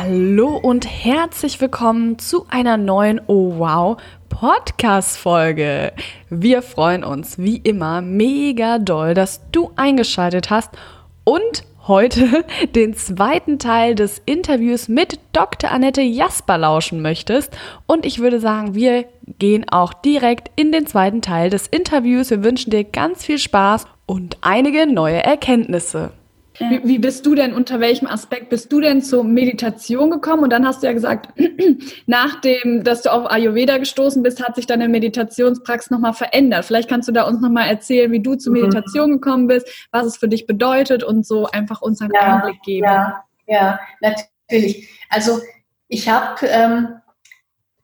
Hallo und herzlich willkommen zu einer neuen Oh wow Podcast-Folge. Wir freuen uns wie immer mega doll, dass du eingeschaltet hast und heute den zweiten Teil des Interviews mit Dr. Annette Jasper lauschen möchtest. Und ich würde sagen, wir gehen auch direkt in den zweiten Teil des Interviews. Wir wünschen dir ganz viel Spaß und einige neue Erkenntnisse. Wie, wie, bist du denn, unter welchem Aspekt bist du denn zur Meditation gekommen? Und dann hast du ja gesagt, nachdem, dass du auf Ayurveda gestoßen bist, hat sich deine Meditationspraxis nochmal verändert. Vielleicht kannst du da uns nochmal erzählen, wie du zur mhm. Meditation gekommen bist, was es für dich bedeutet und so einfach uns einen ja, Einblick geben. Ja, ja, natürlich. Also ich habe ähm,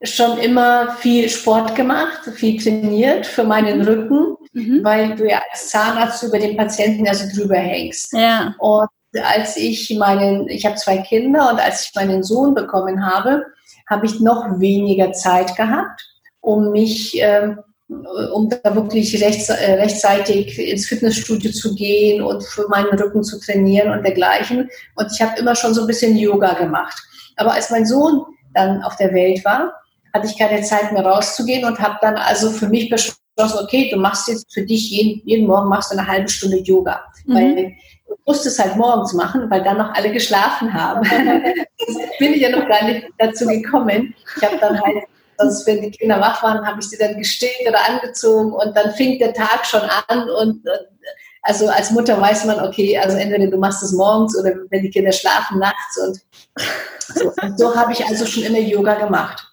schon immer viel Sport gemacht, viel trainiert für meinen Rücken mhm. weil du ja als Zahnarzt über den Patienten ja so drüber hängst. Ja. Und als ich meinen, ich habe zwei Kinder und als ich meinen Sohn bekommen habe, habe ich noch weniger Zeit gehabt, um mich, ähm, um da wirklich rechts, äh, rechtzeitig ins Fitnessstudio zu gehen und für meinen Rücken zu trainieren und dergleichen. Und ich habe immer schon so ein bisschen Yoga gemacht. Aber als mein Sohn dann auf der Welt war, hatte ich keine Zeit mehr rauszugehen und habe dann also für mich beschlossen, okay, du machst jetzt für dich jeden, jeden Morgen machst du eine halbe Stunde Yoga. Mhm. Weil du musst es halt morgens machen, weil dann noch alle geschlafen haben. bin ich ja noch gar nicht dazu gekommen. Ich habe dann halt, sonst wenn die Kinder wach waren, habe ich sie dann gestillt oder angezogen und dann fing der Tag schon an und also als Mutter weiß man, okay, also entweder du machst es morgens oder wenn die Kinder schlafen nachts und so, und so habe ich also schon immer Yoga gemacht.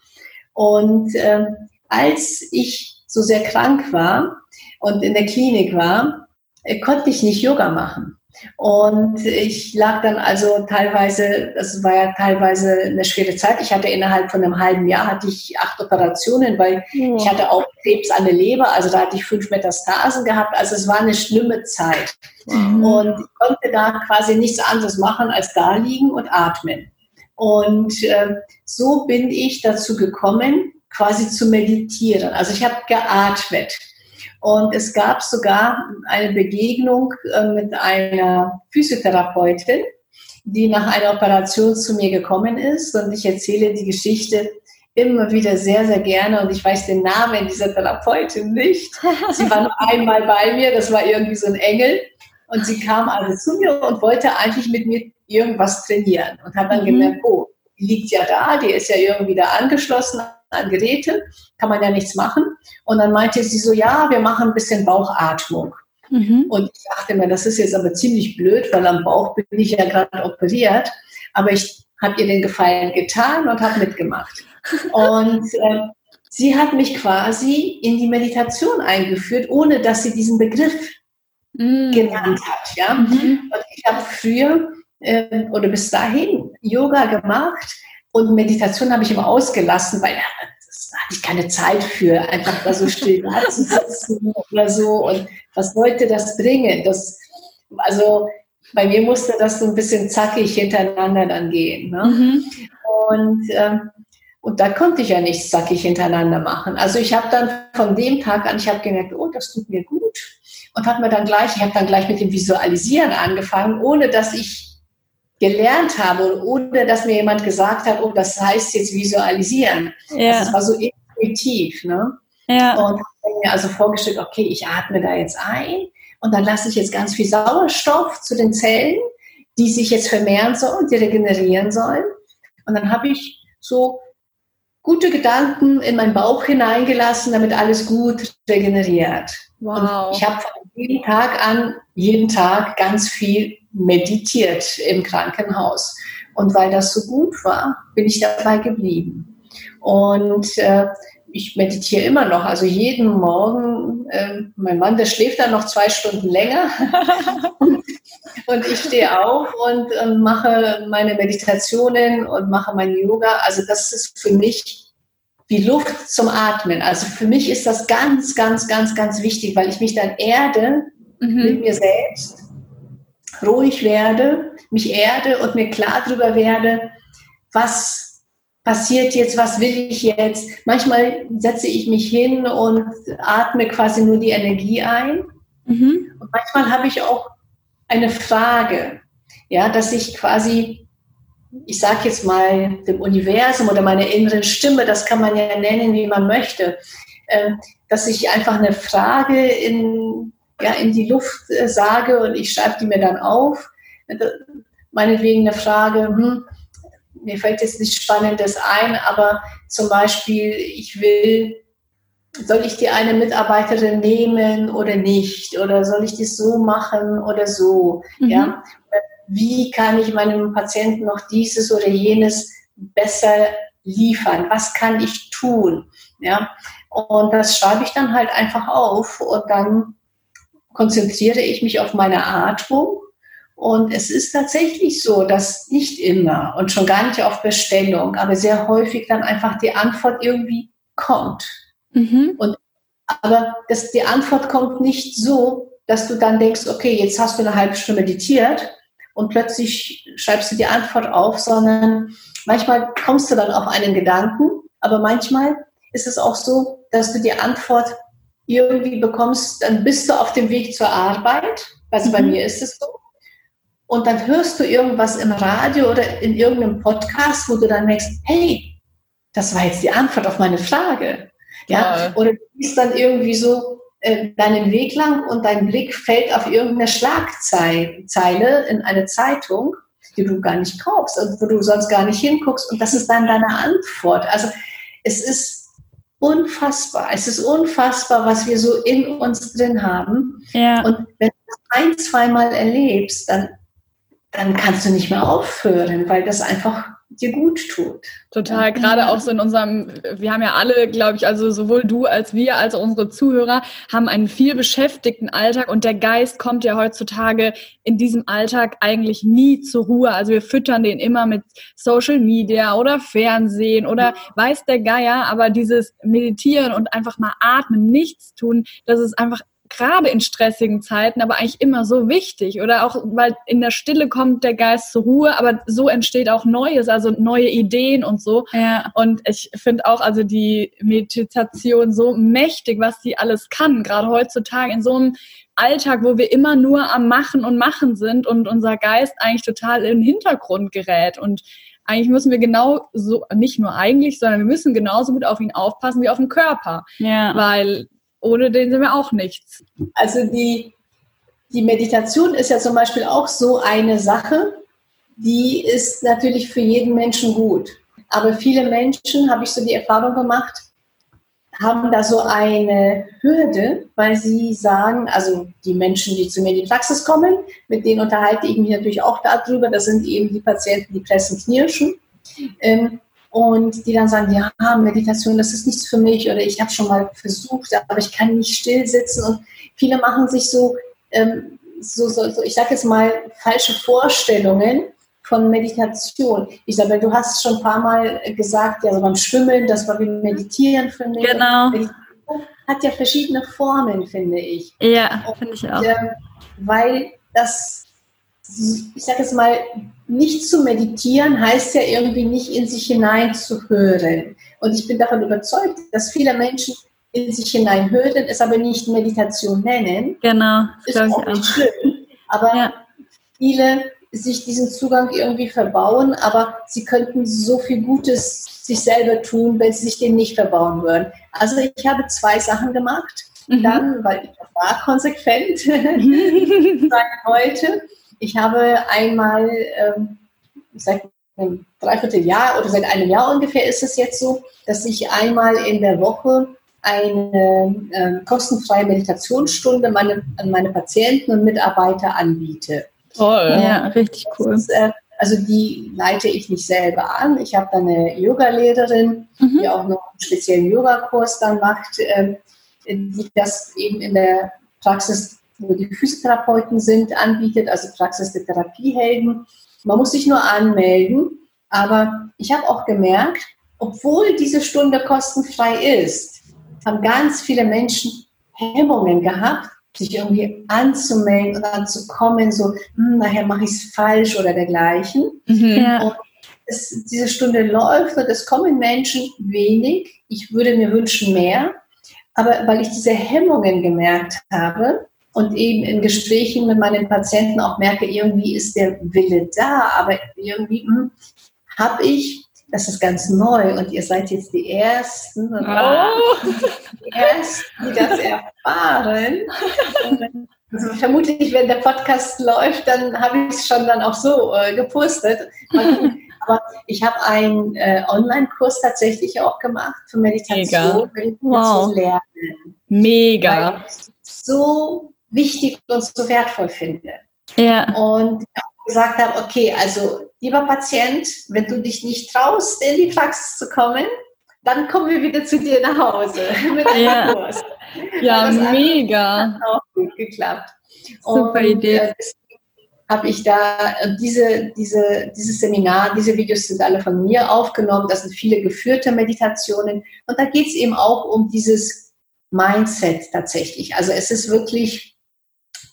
Und ähm, als ich so sehr krank war und in der Klinik war, äh, konnte ich nicht Yoga machen. Und ich lag dann also teilweise, das war ja teilweise eine schwere Zeit. Ich hatte innerhalb von einem halben Jahr hatte ich acht Operationen, weil ja. ich hatte auch Krebs an der Leber, also da hatte ich fünf Metastasen gehabt. Also es war eine schlimme Zeit. Mhm. Und ich konnte da quasi nichts anderes machen als da liegen und atmen. Und äh, so bin ich dazu gekommen, quasi zu meditieren. Also ich habe geatmet. Und es gab sogar eine Begegnung äh, mit einer Physiotherapeutin, die nach einer Operation zu mir gekommen ist. Und ich erzähle die Geschichte immer wieder sehr, sehr gerne. Und ich weiß den Namen dieser Therapeutin nicht. Sie war nur einmal bei mir. Das war irgendwie so ein Engel. Und sie kam also zu mir und wollte eigentlich mit mir irgendwas trainieren. Und hat dann mhm. gemerkt, oh, die liegt ja da, die ist ja irgendwie da angeschlossen an Geräte, kann man ja nichts machen. Und dann meinte sie so, ja, wir machen ein bisschen Bauchatmung. Mhm. Und ich dachte mir, das ist jetzt aber ziemlich blöd, weil am Bauch bin ich ja gerade operiert. Aber ich habe ihr den Gefallen getan und habe mitgemacht. Und äh, sie hat mich quasi in die Meditation eingeführt, ohne dass sie diesen Begriff mhm. genannt hat. Ja? Mhm. Und ich habe früher äh, oder bis dahin Yoga gemacht, und Meditation habe ich immer ausgelassen, weil da hatte ich keine Zeit für, einfach da so still zu sitzen oder so. Und was wollte das bringen? Das, also bei mir musste das so ein bisschen zackig hintereinander dann gehen. Ne? Mhm. Und, ähm, und da konnte ich ja nichts zackig hintereinander machen. Also ich habe dann von dem Tag an, ich habe gemerkt, oh, das tut mir gut. Und habe mir dann gleich, ich habe dann gleich mit dem Visualisieren angefangen, ohne dass ich gelernt habe oder dass mir jemand gesagt hat, oh, das heißt jetzt visualisieren. Ja. Das war so intuitiv. Ne? Ja. Und habe mir also vorgestellt, okay, ich atme da jetzt ein und dann lasse ich jetzt ganz viel Sauerstoff zu den Zellen, die sich jetzt vermehren sollen, die regenerieren sollen. Und dann habe ich so gute Gedanken in meinen Bauch hineingelassen, damit alles gut regeneriert. Wow. Und ich habe von jedem Tag an, jeden Tag ganz viel meditiert im Krankenhaus. Und weil das so gut war, bin ich dabei geblieben. Und äh, ich meditiere immer noch, also jeden Morgen. Äh, mein Mann, der schläft dann noch zwei Stunden länger. und ich stehe auf und, und mache meine Meditationen und mache mein Yoga. Also das ist für mich die Luft zum Atmen. Also für mich ist das ganz, ganz, ganz, ganz wichtig, weil ich mich dann erde mhm. mit mir selbst, ruhig werde, mich erde und mir klar darüber werde, was passiert jetzt, was will ich jetzt. Manchmal setze ich mich hin und atme quasi nur die Energie ein. Mhm. Und manchmal habe ich auch eine Frage, ja, dass ich quasi, ich sage jetzt mal dem Universum oder meiner inneren Stimme, das kann man ja nennen, wie man möchte, äh, dass ich einfach eine Frage in, ja, in die Luft äh, sage und ich schreibe die mir dann auf. Meinetwegen eine Frage, hm, mir fällt jetzt nichts Spannendes ein, aber zum Beispiel, ich will soll ich die eine Mitarbeiterin nehmen oder nicht? Oder soll ich das so machen oder so? Mhm. Ja? Wie kann ich meinem Patienten noch dieses oder jenes besser liefern? Was kann ich tun? Ja? Und das schreibe ich dann halt einfach auf und dann konzentriere ich mich auf meine Atmung. Und es ist tatsächlich so, dass nicht immer und schon gar nicht auf Bestellung, aber sehr häufig dann einfach die Antwort irgendwie kommt. Mhm. Und, aber das, die Antwort kommt nicht so, dass du dann denkst, okay, jetzt hast du eine halbe Stunde meditiert und plötzlich schreibst du die Antwort auf, sondern manchmal kommst du dann auf einen Gedanken, aber manchmal ist es auch so, dass du die Antwort irgendwie bekommst, dann bist du auf dem Weg zur Arbeit, also mhm. bei mir ist es so, und dann hörst du irgendwas im Radio oder in irgendeinem Podcast, wo du dann denkst, hey, das war jetzt die Antwort auf meine Frage. Ja? Oder du gehst dann irgendwie so äh, deinen Weg lang und dein Blick fällt auf irgendeine Schlagzeile in eine Zeitung, die du gar nicht kaufst und wo du sonst gar nicht hinguckst. Und das ist dann deine Antwort. Also es ist unfassbar. Es ist unfassbar, was wir so in uns drin haben. Ja. Und wenn du das ein, zweimal erlebst, dann, dann kannst du nicht mehr aufhören, weil das einfach dir gut tut. Total, gerade auch so in unserem, wir haben ja alle, glaube ich, also sowohl du als wir als auch unsere Zuhörer haben einen viel beschäftigten Alltag und der Geist kommt ja heutzutage in diesem Alltag eigentlich nie zur Ruhe. Also wir füttern den immer mit Social Media oder Fernsehen oder weiß der Geier, aber dieses Meditieren und einfach mal atmen, nichts tun, das ist einfach gerade in stressigen Zeiten, aber eigentlich immer so wichtig. Oder auch, weil in der Stille kommt der Geist zur Ruhe, aber so entsteht auch Neues, also neue Ideen und so. Ja. Und ich finde auch, also die Meditation so mächtig, was sie alles kann, gerade heutzutage in so einem Alltag, wo wir immer nur am Machen und Machen sind und unser Geist eigentlich total in den Hintergrund gerät. Und eigentlich müssen wir genau so, nicht nur eigentlich, sondern wir müssen genauso gut auf ihn aufpassen wie auf den Körper. Ja. Weil ohne den sind wir auch nichts. Also die, die Meditation ist ja zum Beispiel auch so eine Sache, die ist natürlich für jeden Menschen gut. Aber viele Menschen, habe ich so die Erfahrung gemacht, haben da so eine Hürde, weil sie sagen, also die Menschen, die zu mir in die Praxis kommen, mit denen unterhalte ich mich natürlich auch darüber, das sind eben die Patienten, die pressen knirschen. Ähm, und die dann sagen, ja, Meditation, das ist nichts für mich oder ich habe schon mal versucht, aber ich kann nicht still sitzen und viele machen sich so, ähm, so, so, so, ich sage jetzt mal, falsche Vorstellungen von Meditation. Isabel, du hast schon ein paar Mal gesagt, ja, so beim Schwimmen, das war wie Meditieren für mich. Genau. Meditation hat ja verschiedene Formen, finde ich. Ja, finde ich auch. Ähm, weil das, ich sage jetzt mal, nicht zu meditieren heißt ja irgendwie nicht in sich hineinzuhören. Und ich bin davon überzeugt, dass viele Menschen in sich hineinhören, es aber nicht Meditation nennen. Genau, ist auch nicht schlimm. Aber ja. viele sich diesen Zugang irgendwie verbauen, aber sie könnten so viel Gutes sich selber tun, wenn sie sich den nicht verbauen würden. Also ich habe zwei Sachen gemacht. Mhm. Dann, weil ich war konsequent seit heute, ich habe einmal ähm, seit einem Dreivierteljahr oder seit einem Jahr ungefähr ist es jetzt so, dass ich einmal in der Woche eine äh, kostenfreie Meditationsstunde meine, an meine Patienten und Mitarbeiter anbiete. Toll, ja, richtig cool. Ist, äh, also die leite ich nicht selber an. Ich habe da eine Yoga-Lehrerin, mhm. die auch noch einen speziellen Yogakurs dann macht, äh, die das eben in der Praxis wo die Physiotherapeuten sind, anbietet, also Praxis der Therapiehelden. Man muss sich nur anmelden, aber ich habe auch gemerkt, obwohl diese Stunde kostenfrei ist, haben ganz viele Menschen Hemmungen gehabt, sich irgendwie anzumelden und dann zu kommen, so, hm, nachher mache ich es falsch oder dergleichen. Mhm. Ja. Und es, diese Stunde läuft und es kommen Menschen wenig. Ich würde mir wünschen mehr. Aber weil ich diese Hemmungen gemerkt habe und eben in Gesprächen mit meinen Patienten auch merke, irgendwie ist der Wille da, aber irgendwie hm, habe ich das ist ganz neu und ihr seid jetzt die Ersten, oh. die Ersten, die das erfahren. Also vermutlich, wenn der Podcast läuft, dann habe ich es schon dann auch so äh, gepostet. Aber ich habe einen äh, Online-Kurs tatsächlich auch gemacht für Meditation, Mega. Meditation wow. lernen. Mega. So wichtig und so wertvoll finde. Ja. Und gesagt habe, okay, also lieber Patient, wenn du dich nicht traust, in die Praxis zu kommen, dann kommen wir wieder zu dir nach Hause mit einem ja. Kurs. Ja, das mega. Hat auch gut geklappt. Super Und, Idee. Äh, habe ich da äh, diese, diese, dieses Seminar, diese Videos sind alle von mir aufgenommen. Das sind viele geführte Meditationen. Und da geht es eben auch um dieses Mindset tatsächlich. Also es ist wirklich,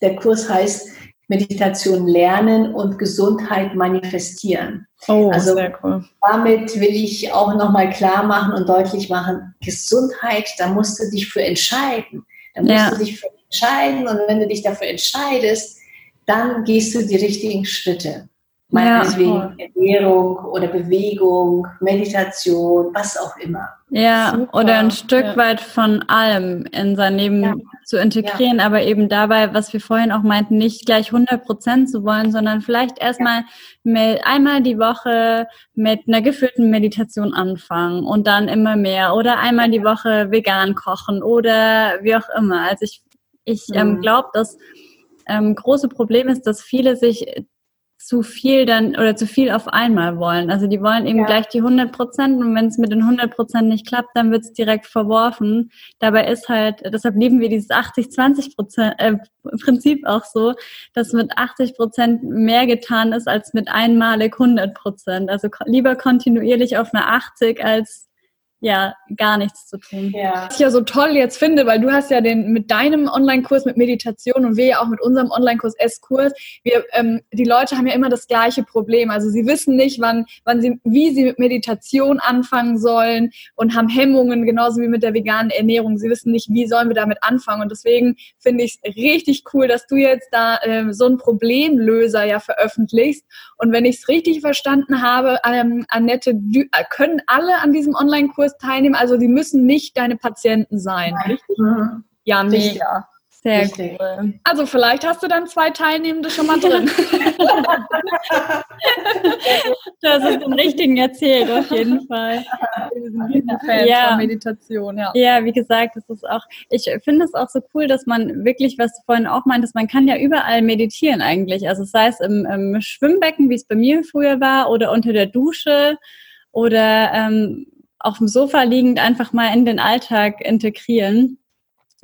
der Kurs heißt Meditation lernen und Gesundheit manifestieren. Oh, also sehr cool. damit will ich auch nochmal klar machen und deutlich machen, Gesundheit, da musst du dich für entscheiden. Da musst ja. du dich für entscheiden und wenn du dich dafür entscheidest, dann gehst du die richtigen Schritte. Meinetwegen ja, Ernährung oder Bewegung, Meditation, was auch immer. Ja, Super. oder ein Stück ja. weit von allem in sein Leben ja. zu integrieren, ja. aber eben dabei, was wir vorhin auch meinten, nicht gleich 100 Prozent zu wollen, sondern vielleicht erstmal mit einmal die Woche mit einer geführten Meditation anfangen und dann immer mehr oder einmal die Woche vegan kochen oder wie auch immer. Also ich, ich ähm, mhm. ähm, glaube, dass ähm, große Problem ist, dass viele sich zu viel dann oder zu viel auf einmal wollen. Also die wollen eben ja. gleich die 100 Prozent und wenn es mit den 100 Prozent nicht klappt, dann wird es direkt verworfen. Dabei ist halt, deshalb lieben wir dieses 80-20 Prozent äh, Prinzip auch so, dass mit 80 Prozent mehr getan ist als mit einmalig 100 Prozent. Also lieber kontinuierlich auf eine 80 als ja gar nichts zu tun. Ja. Was ich ja so toll jetzt finde, weil du hast ja den mit deinem Online-Kurs mit Meditation und wir ja auch mit unserem Online-Kurs S-Kurs, wir ähm, die Leute haben ja immer das gleiche Problem. Also sie wissen nicht, wann, wann sie, wie sie mit Meditation anfangen sollen und haben Hemmungen, genauso wie mit der veganen Ernährung. Sie wissen nicht, wie sollen wir damit anfangen. Und deswegen finde ich es richtig cool, dass du jetzt da ähm, so einen Problemlöser ja veröffentlichst. Und wenn ich es richtig verstanden habe, ähm, Annette, äh, können alle an diesem Online-Kurs Kurs teilnehmen. Also die müssen nicht deine Patienten sein. Richtig? Mhm. Ja, mega. Sehr Richtig. cool. Also vielleicht hast du dann zwei Teilnehmende schon mal drin. hast es den richtigen erzählt, auf jeden Fall. Fans ja. von Meditation, ja. Ja, wie gesagt, das ist auch, ich finde es auch so cool, dass man wirklich, was du vorhin auch meintest, man kann ja überall meditieren eigentlich. Also sei es im, im Schwimmbecken, wie es bei mir früher war, oder unter der Dusche oder ähm, auf dem Sofa liegend einfach mal in den Alltag integrieren.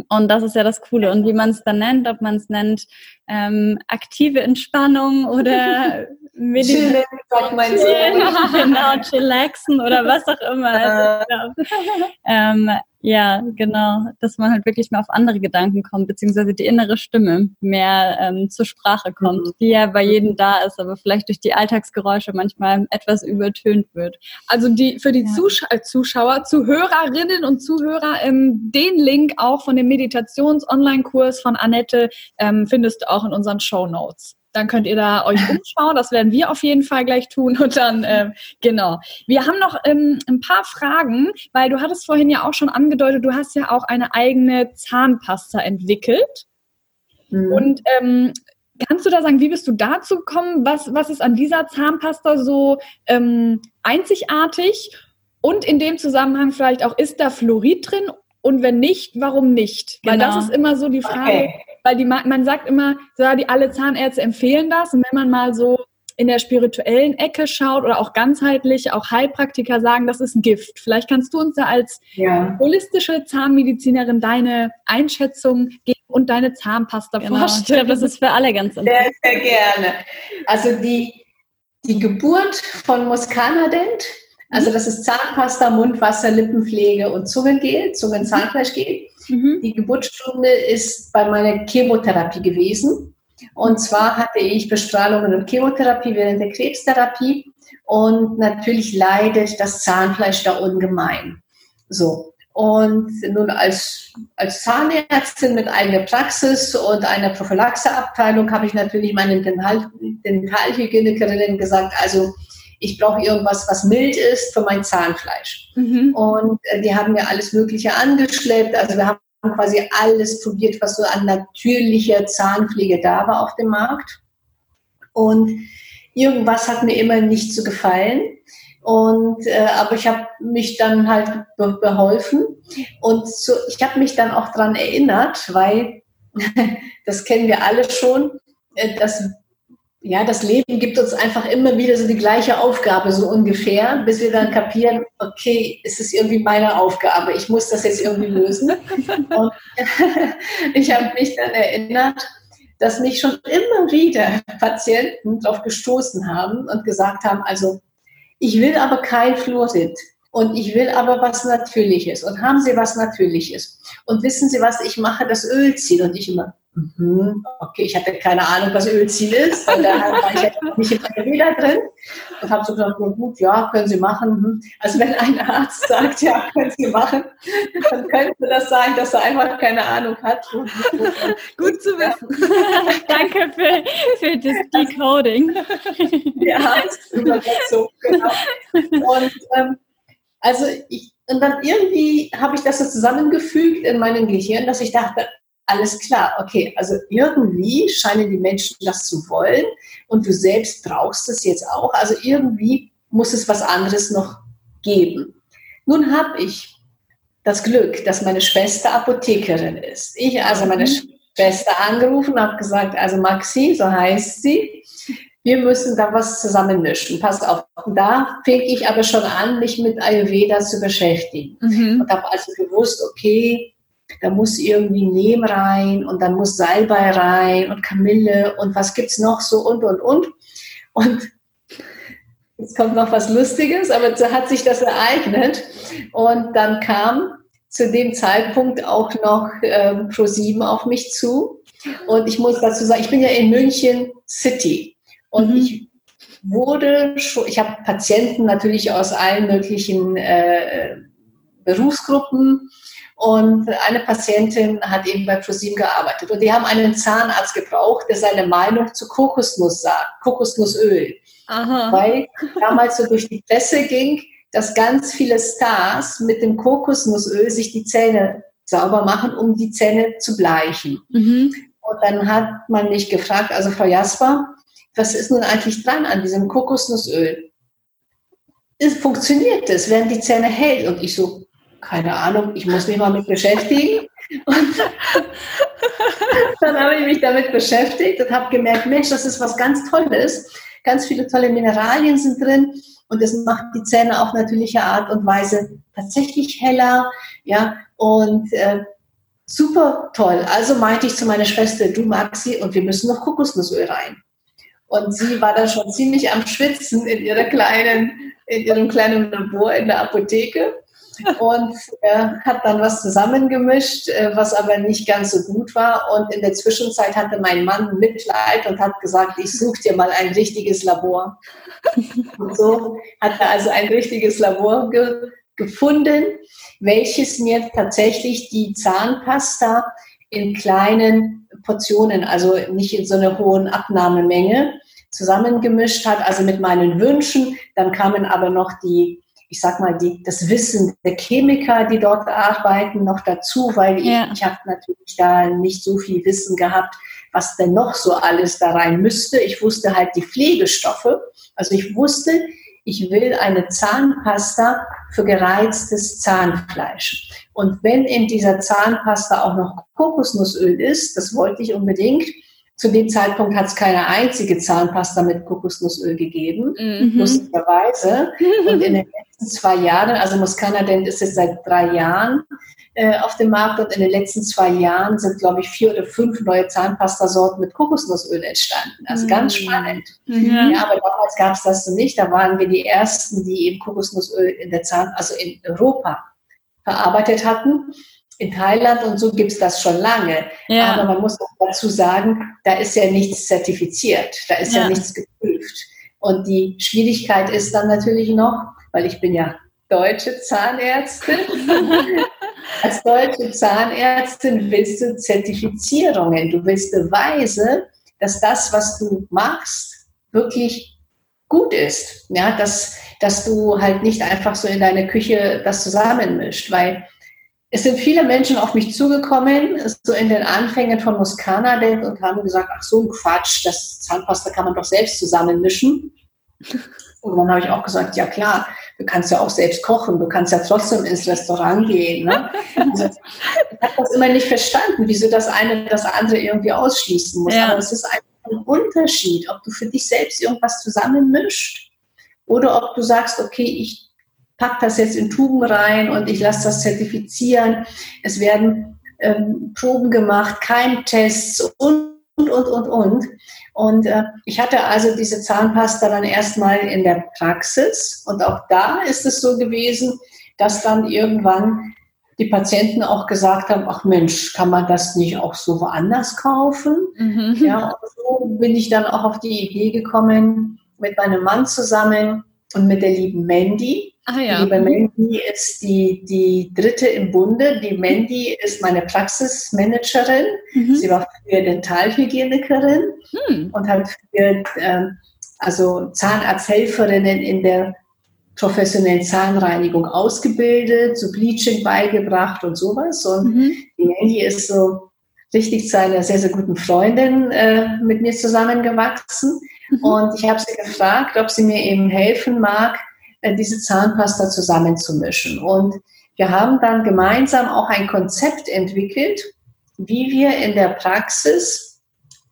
Und das ist ja das Coole. Und wie man es dann nennt, ob man es nennt ähm, aktive Entspannung oder Meditation, genau, chillaxen oder was auch immer. Also, ähm, ja, genau, dass man halt wirklich mal auf andere Gedanken kommt, beziehungsweise die innere Stimme mehr ähm, zur Sprache kommt, mhm. die ja bei jedem da ist, aber vielleicht durch die Alltagsgeräusche manchmal etwas übertönt wird. Also die für die ja. Zusch äh, Zuschauer, Zuhörerinnen und Zuhörer, ähm, den Link auch von dem Meditations-Online-Kurs von Annette ähm, findest du auch in unseren Show Notes. Dann könnt ihr da euch umschauen. Das werden wir auf jeden Fall gleich tun. Und dann, ähm, genau. Wir haben noch ähm, ein paar Fragen, weil du hattest vorhin ja auch schon angedeutet, du hast ja auch eine eigene Zahnpasta entwickelt. Mhm. Und ähm, kannst du da sagen, wie bist du dazu gekommen? Was, was ist an dieser Zahnpasta so ähm, einzigartig? Und in dem Zusammenhang vielleicht auch, ist da Fluorid drin? Und wenn nicht, warum nicht? Weil das genau. ist immer so die Frage, okay weil die, man sagt immer, ja, die alle Zahnärzte empfehlen das. Und wenn man mal so in der spirituellen Ecke schaut oder auch ganzheitlich, auch Heilpraktiker sagen, das ist Gift. Vielleicht kannst du uns da als ja. holistische Zahnmedizinerin deine Einschätzung geben und deine Zahnpasta genau. vorstellen. Ich glaube, das ist für alle ganz interessant. Sehr, sehr gerne. Also die, die Geburt von Muscana Dent Also das ist Zahnpasta, Mundwasser, Lippenpflege und Zungengel, Zungenzahnfleischgel. Mhm. Die Geburtsstunde ist bei meiner Chemotherapie gewesen. Und zwar hatte ich Bestrahlungen und Chemotherapie während der Krebstherapie. Und natürlich leidet das Zahnfleisch da ungemein. So. Und nun als, als Zahnärztin mit eigener Praxis und einer Prophylaxeabteilung habe ich natürlich meinen Dental, Dentalhygienikerinnen gesagt, also ich brauche irgendwas, was mild ist für mein Zahnfleisch. Mhm. Und äh, die haben mir alles Mögliche angeschleppt. Also wir haben quasi alles probiert, was so an natürlicher Zahnpflege da war auf dem Markt. Und irgendwas hat mir immer nicht so gefallen. Und äh, aber ich habe mich dann halt be beholfen und so, ich habe mich dann auch daran erinnert, weil das kennen wir alle schon, äh, dass ja, das Leben gibt uns einfach immer wieder so die gleiche Aufgabe, so ungefähr, bis wir dann kapieren, okay, es ist irgendwie meine Aufgabe, ich muss das jetzt irgendwie lösen. Und ich habe mich dann erinnert, dass mich schon immer wieder Patienten darauf gestoßen haben und gesagt haben, also ich will aber kein Fluorid und ich will aber was Natürliches und haben Sie was Natürliches und wissen Sie was, ich mache das Ölziehen und ich immer, Mhm. Okay, ich hatte keine Ahnung, was Ölziel ist, weil da war ich jetzt nicht im Ayurveda drin und habe so gesagt, gut, ja, können Sie machen. Mhm. Also wenn ein Arzt sagt, ja, können Sie machen, dann könnte das sein, dass er einfach keine Ahnung hat. gut zu wissen. Danke für, für das Decoding. ja, ist so, genau. Und ähm, also ich, und dann irgendwie habe ich das so zusammengefügt in meinem Gehirn, dass ich dachte, alles klar, okay, also irgendwie scheinen die Menschen das zu wollen und du selbst brauchst es jetzt auch. Also irgendwie muss es was anderes noch geben. Nun habe ich das Glück, dass meine Schwester Apothekerin ist. Ich also meine mhm. Schwester angerufen, habe gesagt, also Maxi, so heißt sie, wir müssen da was zusammenmischen. Passt auf. Da fing ich aber schon an, mich mit Ayurveda zu beschäftigen. Mhm. Und habe also gewusst, okay, da muss irgendwie Neem rein und dann muss Salbei rein und Kamille und was gibt es noch so und und und. Und jetzt kommt noch was Lustiges, aber so hat sich das ereignet. Und dann kam zu dem Zeitpunkt auch noch ähm, Pro7 auf mich zu. Und ich muss dazu sagen, ich bin ja in München City. Und mhm. ich wurde schon, ich habe Patienten natürlich aus allen möglichen äh, Berufsgruppen und eine Patientin hat eben bei ProSim gearbeitet. Und die haben einen Zahnarzt gebraucht, der seine Meinung zu Kokosnuss sagt, Kokosnussöl. Aha. Weil damals so durch die Presse ging, dass ganz viele Stars mit dem Kokosnussöl sich die Zähne sauber machen, um die Zähne zu bleichen. Mhm. Und dann hat man mich gefragt, also Frau Jasper, was ist nun eigentlich dran an diesem Kokosnussöl? Ist, funktioniert das, werden die Zähne hell? Und ich so, keine Ahnung, ich muss mich mal mit beschäftigen. Und dann habe ich mich damit beschäftigt und habe gemerkt, Mensch, das ist was ganz Tolles. Ganz viele tolle Mineralien sind drin und es macht die Zähne auf natürliche Art und Weise tatsächlich heller. Ja, und äh, super toll. Also meinte ich zu meiner Schwester, du Maxi, und wir müssen noch Kokosnussöl rein. Und sie war dann schon ziemlich am Schwitzen in ihrer kleinen, in ihrem kleinen Labor in der Apotheke und äh, hat dann was zusammengemischt, äh, was aber nicht ganz so gut war. Und in der Zwischenzeit hatte mein Mann Mitleid und hat gesagt, ich suche dir mal ein richtiges Labor. Und so hat er also ein richtiges Labor ge gefunden, welches mir tatsächlich die Zahnpasta in kleinen Portionen, also nicht in so einer hohen Abnahmemenge, zusammengemischt hat, also mit meinen Wünschen. Dann kamen aber noch die ich sag mal, die, das Wissen der Chemiker, die dort arbeiten, noch dazu, weil ich, ja. ich habe natürlich da nicht so viel Wissen gehabt, was denn noch so alles da rein müsste. Ich wusste halt die Pflegestoffe. Also ich wusste, ich will eine Zahnpasta für gereiztes Zahnfleisch. Und wenn in dieser Zahnpasta auch noch Kokosnussöl ist, das wollte ich unbedingt, zu dem Zeitpunkt hat es keine einzige Zahnpasta mit Kokosnussöl gegeben, mhm. lustigerweise. Und in den letzten zwei Jahren, also Muscana Dent ist jetzt seit drei Jahren, äh, auf dem Markt und in den letzten zwei Jahren sind, glaube ich, vier oder fünf neue Zahnpastasorten mit Kokosnussöl entstanden. Also mhm. ganz spannend. Mhm. Ja, aber damals gab es das so nicht. Da waren wir die Ersten, die eben Kokosnussöl in der Zahn, also in Europa verarbeitet hatten. In Thailand und so gibt es das schon lange. Ja. Aber man muss auch dazu sagen, da ist ja nichts zertifiziert, da ist ja, ja nichts geprüft. Und die Schwierigkeit ist dann natürlich noch, weil ich bin ja deutsche Zahnärztin. Als deutsche Zahnärztin willst du Zertifizierungen. Du willst Beweise, dass das, was du machst, wirklich gut ist. Ja, dass, dass du halt nicht einfach so in deiner Küche das zusammenmischt, weil es sind viele Menschen auf mich zugekommen, so in den Anfängen von Muscana und haben gesagt, ach so ein Quatsch, das Zahnpasta kann man doch selbst zusammenmischen. Und dann habe ich auch gesagt, ja klar, du kannst ja auch selbst kochen, du kannst ja trotzdem ins Restaurant gehen. Ne? Also, ich habe das immer nicht verstanden, wieso das eine das andere irgendwie ausschließen muss. Ja. Aber es ist einfach ein Unterschied, ob du für dich selbst irgendwas zusammenmischt oder ob du sagst, okay, ich packe das jetzt in Tuben rein und ich lasse das zertifizieren. Es werden ähm, Proben gemacht, Keimtests und, und, und, und, und. Und äh, ich hatte also diese Zahnpasta dann erstmal in der Praxis. Und auch da ist es so gewesen, dass dann irgendwann die Patienten auch gesagt haben, ach Mensch, kann man das nicht auch so woanders kaufen? Mhm. Ja, und so bin ich dann auch auf die Idee gekommen, mit meinem Mann zusammen und mit der lieben Mandy, Ah, ja. Die liebe Mandy ist die, die dritte im Bunde. Die Mandy ist meine Praxismanagerin. Mhm. Sie war früher Dentalhygienikerin mhm. und hat für, äh, also Zahnarzthelferinnen in der professionellen Zahnreinigung ausgebildet, so Bleaching beigebracht und sowas. Und mhm. die Mandy ist so richtig zu einer sehr, sehr guten Freundin äh, mit mir zusammengewachsen. Mhm. Und ich habe sie gefragt, ob sie mir eben helfen mag, diese Zahnpasta zusammenzumischen. Und wir haben dann gemeinsam auch ein Konzept entwickelt, wie wir in der Praxis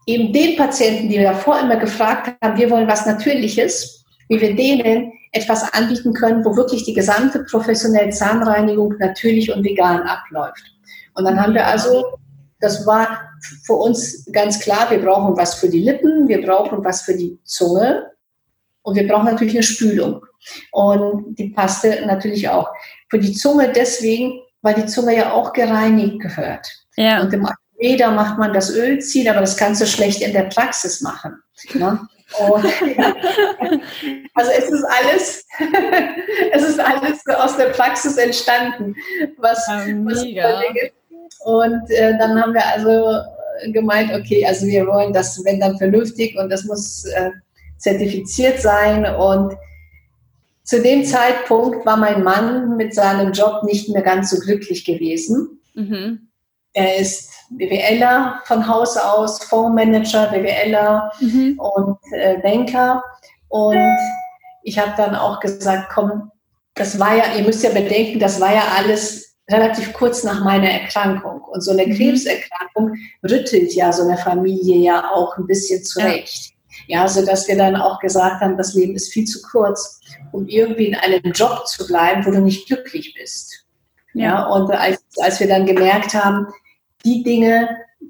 eben den Patienten, die wir davor immer gefragt haben, wir wollen was Natürliches, wie wir denen etwas anbieten können, wo wirklich die gesamte professionelle Zahnreinigung natürlich und vegan abläuft. Und dann haben wir also, das war für uns ganz klar, wir brauchen was für die Lippen, wir brauchen was für die Zunge und wir brauchen natürlich eine Spülung. Und die passte natürlich auch. Für die Zunge deswegen, weil die Zunge ja auch gereinigt gehört. Ja. Und im Ayurveda macht man das Öl ziehen, aber das kannst du schlecht in der Praxis machen. Ne? Und, also es ist alles, es ist alles aus der Praxis entstanden, was, was Und äh, dann haben wir also gemeint, okay, also wir wollen das, wenn dann vernünftig und das muss äh, zertifiziert sein und zu dem Zeitpunkt war mein Mann mit seinem Job nicht mehr ganz so glücklich gewesen. Mhm. Er ist BWLer von Haus aus, Fondsmanager, BWLer mhm. und äh, Banker. Und ich habe dann auch gesagt, komm, das war ja, ihr müsst ja bedenken, das war ja alles relativ kurz nach meiner Erkrankung. Und so eine mhm. Krebserkrankung rüttelt ja so eine Familie ja auch ein bisschen zurecht. Ja, so dass wir dann auch gesagt haben, das Leben ist viel zu kurz, um irgendwie in einem Job zu bleiben, wo du nicht glücklich bist. Ja, ja und als, als wir dann gemerkt haben, die Dinge,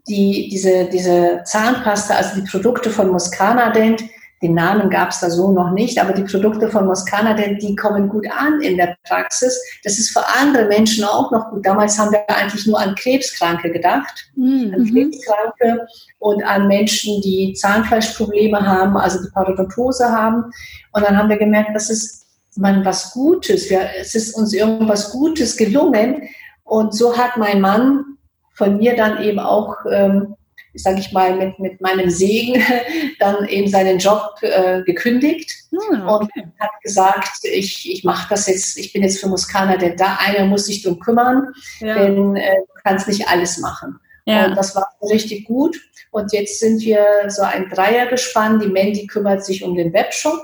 die diese, diese Zahnpasta, also die Produkte von Muscana Dent, den Namen gab es da so noch nicht, aber die Produkte von Moscana, denn die kommen gut an in der Praxis. Das ist für andere Menschen auch noch gut. Damals haben wir eigentlich nur an Krebskranke gedacht, mhm. an Krebskranke und an Menschen, die Zahnfleischprobleme haben, also die Parodontose haben. Und dann haben wir gemerkt, das ist man was Gutes. Wir, es ist uns irgendwas Gutes gelungen. Und so hat mein Mann von mir dann eben auch ähm, sage ich mal, mit, mit meinem Segen dann eben seinen Job äh, gekündigt hm, okay. und hat gesagt, ich, ich mache das jetzt, ich bin jetzt für Muskana, denn da einer muss sich drum kümmern, ja. denn äh, du kannst nicht alles machen. Ja. Und das war richtig gut. Und jetzt sind wir so ein Dreier gespannt. Die Mandy kümmert sich um den Webshop.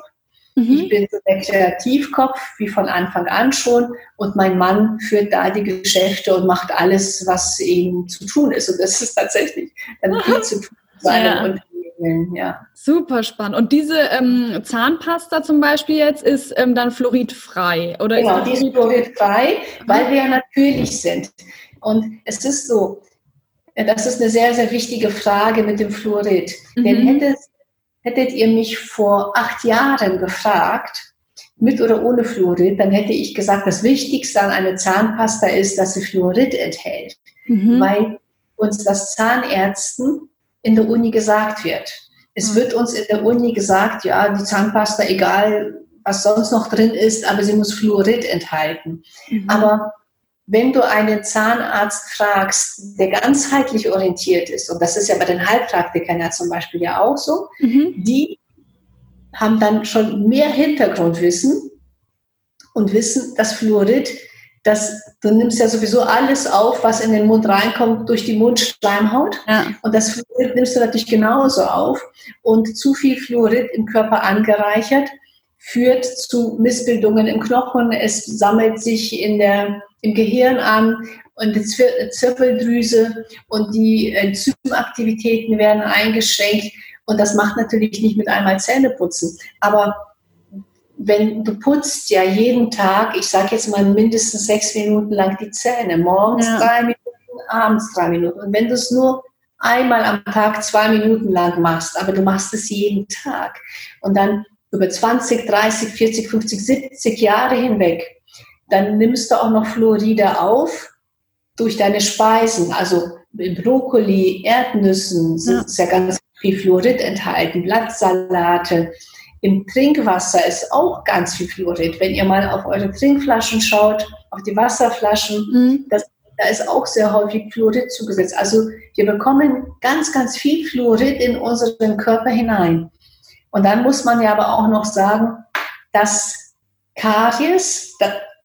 Mhm. Ich bin so der Kreativkopf, wie von Anfang an schon. Und mein Mann führt da die Geschäfte und macht alles, was ihm zu tun ist. Und das ist tatsächlich dann viel zu tun ja. Unternehmen. Ja. Super spannend. Und diese ähm, Zahnpasta zum Beispiel jetzt ist ähm, dann fluoridfrei? Oder genau, die ist fluoridfrei, weil wir ja natürlich sind. Und es ist so, das ist eine sehr, sehr wichtige Frage mit dem Fluorid. Mhm. Denn hättet, hättet ihr mich vor acht Jahren gefragt, mit oder ohne Fluorid, dann hätte ich gesagt, das Wichtigste an einer Zahnpasta ist, dass sie Fluorid enthält. Mhm. Weil uns das Zahnärzten in der Uni gesagt wird. Es mhm. wird uns in der Uni gesagt, ja, die Zahnpasta, egal was sonst noch drin ist, aber sie muss Fluorid enthalten. Mhm. Aber wenn du einen Zahnarzt fragst, der ganzheitlich orientiert ist, und das ist ja bei den Heilpraktikern ja zum Beispiel ja auch so, mhm. die haben dann schon mehr Hintergrundwissen und wissen, dass Fluorid, dass du nimmst ja sowieso alles auf, was in den Mund reinkommt durch die Mundschleimhaut. Ja. Und das Fluorid nimmst du natürlich genauso auf. Und zu viel Fluorid im Körper angereichert führt zu Missbildungen im Knochen. Es sammelt sich in der, im Gehirn an und die Zirbeldrüse und die Enzymaktivitäten werden eingeschränkt. Und das macht natürlich nicht mit einmal Zähne putzen. Aber wenn du putzt ja jeden Tag, ich sage jetzt mal mindestens sechs Minuten lang die Zähne, morgens ja. drei Minuten, abends drei Minuten. Und wenn du es nur einmal am Tag zwei Minuten lang machst, aber du machst es jeden Tag und dann über 20, 30, 40, 50, 70 Jahre hinweg, dann nimmst du auch noch Fluoride auf durch deine Speisen. Also in Brokkoli, Erdnüssen ja. ist ja ganz viel Fluorid enthalten, Blattsalate. Im Trinkwasser ist auch ganz viel Fluorid. Wenn ihr mal auf eure Trinkflaschen schaut, auf die Wasserflaschen, mhm. das, da ist auch sehr häufig Fluorid zugesetzt. Also wir bekommen ganz, ganz viel Fluorid in unseren Körper hinein. Und dann muss man ja aber auch noch sagen, dass Karies,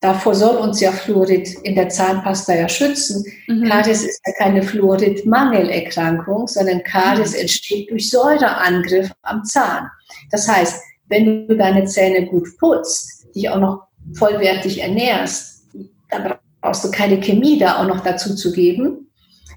davor soll uns ja Fluorid in der Zahnpasta ja schützen. Mhm. Karies ist ja keine Fluoridmangelerkrankung, sondern Karies mhm. entsteht durch Säureangriff am Zahn. Das heißt, wenn du deine Zähne gut putzt, dich auch noch vollwertig ernährst, dann brauchst du keine Chemie da auch noch dazu zu geben.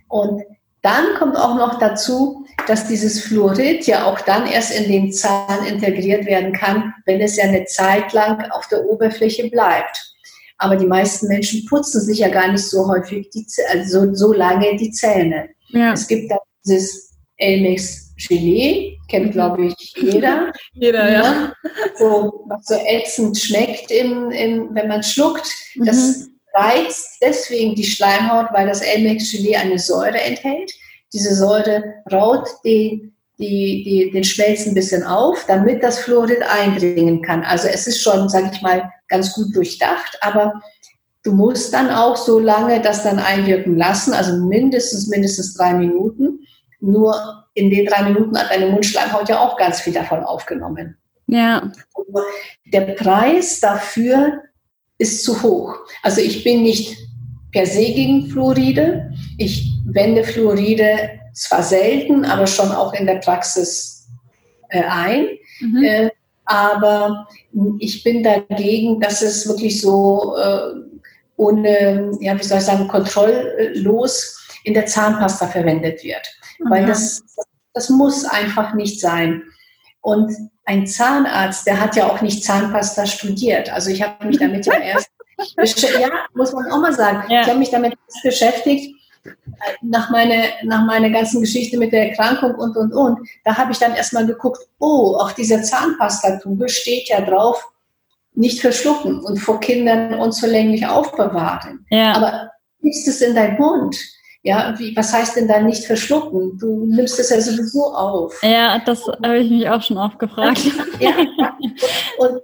Und dann kommt auch noch dazu, dass dieses Fluorid ja auch dann erst in den Zahn integriert werden kann, wenn es ja eine Zeit lang auf der Oberfläche bleibt. Aber die meisten Menschen putzen sich ja gar nicht so häufig, die, also so lange die Zähne. Ja. Es gibt da dieses Elmex Gelee, kennt glaube ich jeder. jeder, ja. ja. So, was so ätzend schmeckt, im, im, wenn man schluckt. Das mhm. reizt deswegen die Schleimhaut, weil das Elmex Gelee eine Säure enthält diese Säure raut den, die, die, den Schmelz ein bisschen auf, damit das Fluorid eindringen kann. Also es ist schon, sage ich mal, ganz gut durchdacht, aber du musst dann auch so lange das dann einwirken lassen, also mindestens, mindestens drei Minuten. Nur in den drei Minuten hat deine Mundschleimhaut ja auch ganz viel davon aufgenommen. Ja. Der Preis dafür ist zu hoch. Also ich bin nicht per se gegen Fluoride. Ich wende Fluoride zwar selten, aber schon auch in der Praxis äh, ein. Mhm. Äh, aber ich bin dagegen, dass es wirklich so äh, ohne, ja, wie soll ich sagen, kontrolllos in der Zahnpasta verwendet wird. Mhm. Weil das, das muss einfach nicht sein. Und ein Zahnarzt, der hat ja auch nicht Zahnpasta studiert. Also ich habe mich damit ja erst, ja, muss man auch mal sagen, ja. ich habe mich damit beschäftigt, nach meiner, nach meiner ganzen Geschichte mit der Erkrankung und, und, und, da habe ich dann erstmal geguckt, oh, auf dieser Zahnpastatube steht ja drauf, nicht verschlucken und vor Kindern unzulänglich aufbewahren. Ja. Aber nimmst es in deinen Mund. Ja, wie, was heißt denn da nicht verschlucken? Du nimmst es ja sowieso auf. Ja, das habe ich mich auch schon oft gefragt. ja. Und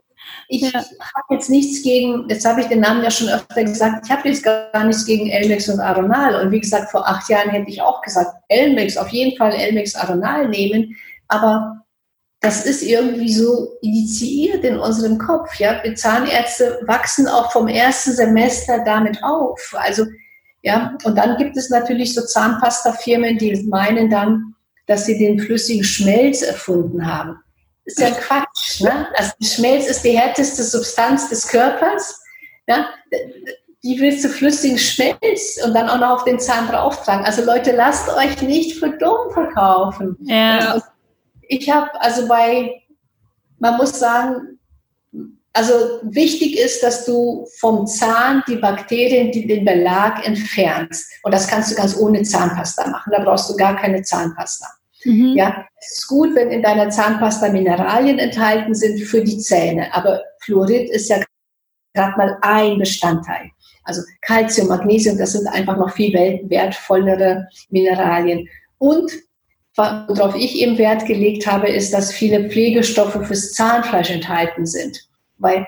ich ja. habe jetzt nichts gegen, jetzt habe ich den Namen ja schon öfter gesagt, ich habe jetzt gar nichts gegen Elmex und Aronal. Und wie gesagt, vor acht Jahren hätte ich auch gesagt, Elmex, auf jeden Fall Elmex Aronal nehmen. Aber das ist irgendwie so initiiert in unserem Kopf. Ja? Wir Zahnärzte wachsen auch vom ersten Semester damit auf. Also, ja, und dann gibt es natürlich so Zahnpasta-Firmen, die meinen dann, dass sie den flüssigen Schmelz erfunden haben ist ja Quatsch. Ne? Also Schmelz ist die härteste Substanz des Körpers. Ja? Wie willst du flüssigen Schmelz und dann auch noch auf den Zahn drauftragen? Also Leute, lasst euch nicht für dumm verkaufen. Ja. ich habe also bei, man muss sagen, also wichtig ist, dass du vom Zahn die Bakterien, die den Belag entfernst. Und das kannst du ganz ohne Zahnpasta machen. Da brauchst du gar keine Zahnpasta. Mhm. Ja, es ist gut, wenn in deiner Zahnpasta Mineralien enthalten sind für die Zähne. Aber Fluorid ist ja gerade mal ein Bestandteil. Also Calcium, Magnesium, das sind einfach noch viel wertvollere Mineralien. Und worauf ich eben Wert gelegt habe, ist, dass viele Pflegestoffe fürs Zahnfleisch enthalten sind. Weil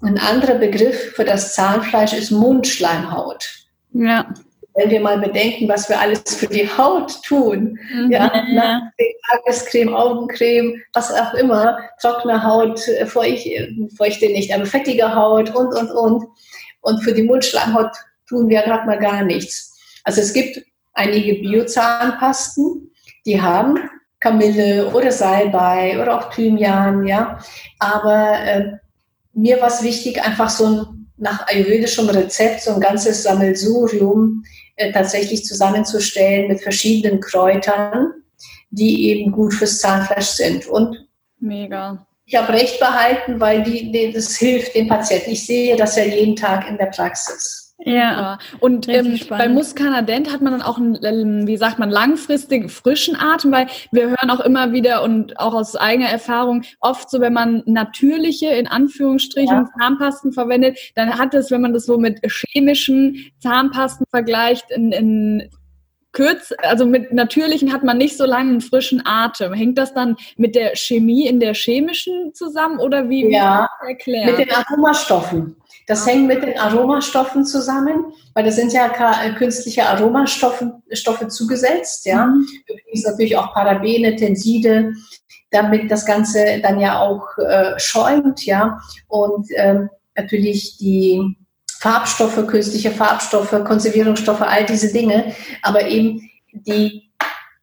ein anderer Begriff für das Zahnfleisch ist Mundschleimhaut. Ja. Wenn wir mal bedenken, was wir alles für die Haut tun, mhm. ja, ja. Tagescreme, Augencreme, was auch immer, trockene Haut, feuchte, feuchte nicht, aber fettige Haut und, und, und. Und für die Mundschleimhaut tun wir gerade mal gar nichts. Also es gibt einige Biozahnpasten, die haben Kamille oder Salbei oder auch Thymian, ja. Aber äh, mir war es wichtig, einfach so ein nach ayurvedischem Rezept so ein ganzes Sammelsurium äh, tatsächlich zusammenzustellen mit verschiedenen Kräutern, die eben gut fürs Zahnfleisch sind. Und mega. Ich habe recht behalten, weil die, die, das hilft den Patienten. Ich sehe das ja jeden Tag in der Praxis. Ja, und ähm, bei Muscanadent hat man dann auch einen, ähm, wie sagt man, langfristig frischen Atem, weil wir hören auch immer wieder und auch aus eigener Erfahrung oft so, wenn man natürliche, in Anführungsstrichen, ja. Zahnpasten verwendet, dann hat es, wenn man das so mit chemischen Zahnpasten vergleicht, in, in kürz, also mit natürlichen hat man nicht so lange einen frischen Atem. Hängt das dann mit der Chemie in der chemischen zusammen oder wie, ja, wie erklären? Mit den Aromastoffen. Das hängt mit den Aromastoffen zusammen, weil da sind ja äh, künstliche Aromastoffe Stoffe zugesetzt, ja. Mhm. Übrigens natürlich auch Parabene, Tenside, damit das Ganze dann ja auch äh, schäumt, ja. Und ähm, natürlich die Farbstoffe, künstliche Pfarbstoffe, Konservierungsstoffe, all diese Dinge. Aber eben die,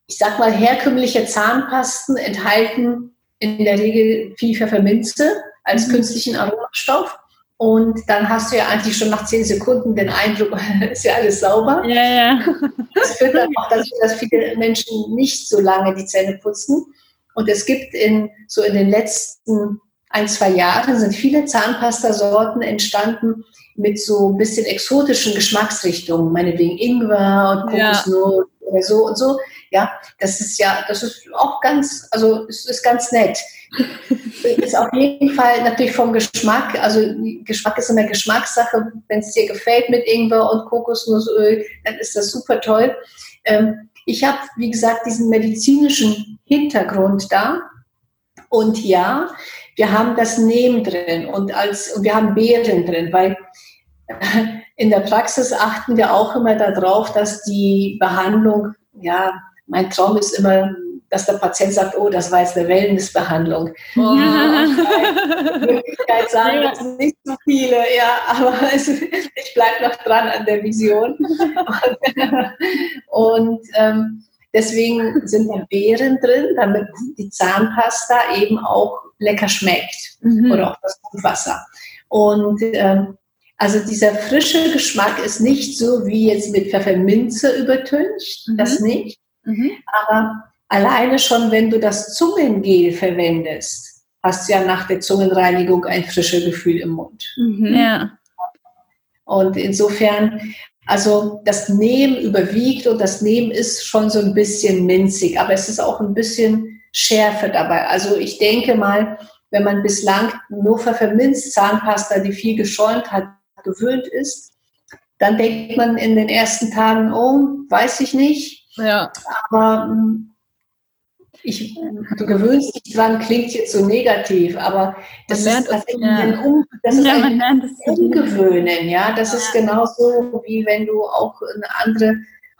ich sag mal, herkömmliche Zahnpasten enthalten in der Regel viel Pfefferminze als mhm. künstlichen Aromastoff. Und dann hast du ja eigentlich schon nach zehn Sekunden den Eindruck, ist ja alles sauber. Ja, ja. Das führt dann auch dazu, dass viele Menschen nicht so lange die Zähne putzen. Und es gibt in, so in den letzten ein, zwei Jahren sind viele Zahnpastasorten entstanden, mit so ein bisschen exotischen Geschmacksrichtungen, meinetwegen Ingwer und Kokosnuss ja. oder so und so. Ja, das ist ja, das ist auch ganz, also es ist ganz nett. ist auf jeden Fall natürlich vom Geschmack, also Geschmack ist immer Geschmackssache. Wenn es dir gefällt mit Ingwer und Kokosnussöl, dann ist das super toll. Ähm, ich habe, wie gesagt, diesen medizinischen Hintergrund da. Und ja, wir haben das Nehmen drin und, als, und wir haben Beeren drin, weil in der Praxis achten wir auch immer darauf, dass die Behandlung, ja, mein Traum ist immer, dass der Patient sagt, oh, das war jetzt eine Wellnessbehandlung. Oh. In Wirklichkeit sagen das nicht so viele, ja, aber es, ich bleibe noch dran an der Vision. Und ähm, deswegen sind da Beeren drin, damit die Zahnpasta eben auch lecker schmeckt mhm. oder auch das Wasser. Und ähm, also dieser frische Geschmack ist nicht so wie jetzt mit Pfefferminze übertüncht, mhm. das nicht. Mhm. Aber alleine schon, wenn du das Zungengel verwendest, hast du ja nach der Zungenreinigung ein frisches Gefühl im Mund. Mhm. Ja. Und insofern, also das Nehmen überwiegt und das Nehmen ist schon so ein bisschen minzig, aber es ist auch ein bisschen Schärfe dabei. Also ich denke mal, wenn man bislang nur Pfefferminz Zahnpasta, die viel geschäumt hat, gewöhnt ist, dann denkt man in den ersten Tagen, oh, weiß ich nicht. Ja. Aber hm, ich, du gewöhnst dich dran, klingt jetzt so negativ, aber das ist, das, ja. ein, um, das ist ja, ein Umgewöhnen, ja. Das ja. ist genauso wie wenn du auch eine andere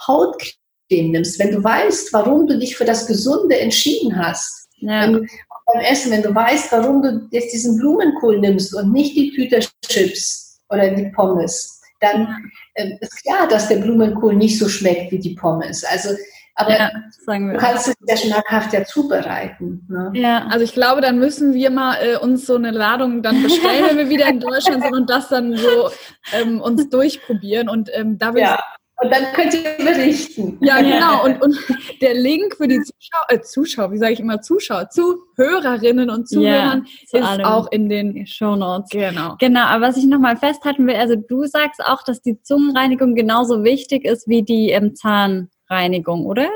Hautcreme nimmst. Wenn du weißt, warum du dich für das Gesunde entschieden hast, ja. wenn, beim Essen, wenn du weißt, warum du jetzt diesen Blumenkohl nimmst und nicht die Tüte Chips, oder die Pommes, dann äh, ist klar, dass der Blumenkohl nicht so schmeckt wie die Pommes. Also aber ja, du kannst es ja schmackhaft ja zubereiten. Ne? Ja, also ich glaube, dann müssen wir mal äh, uns so eine Ladung dann bestellen, wenn wir wieder in Deutschland sind und das dann so ähm, uns durchprobieren. Und ähm, da will ja. Und dann könnt ihr berichten. Ja, genau. Und, und der Link für die Zuschauer, äh, Zuschauer, wie sage ich immer, Zuschauer, Zuhörerinnen und Zuhörern ja, ist auch in den Show Notes. Genau. Genau, aber was ich nochmal festhalten will, also du sagst auch, dass die Zungenreinigung genauso wichtig ist wie die ähm, Zahnreinigung, oder?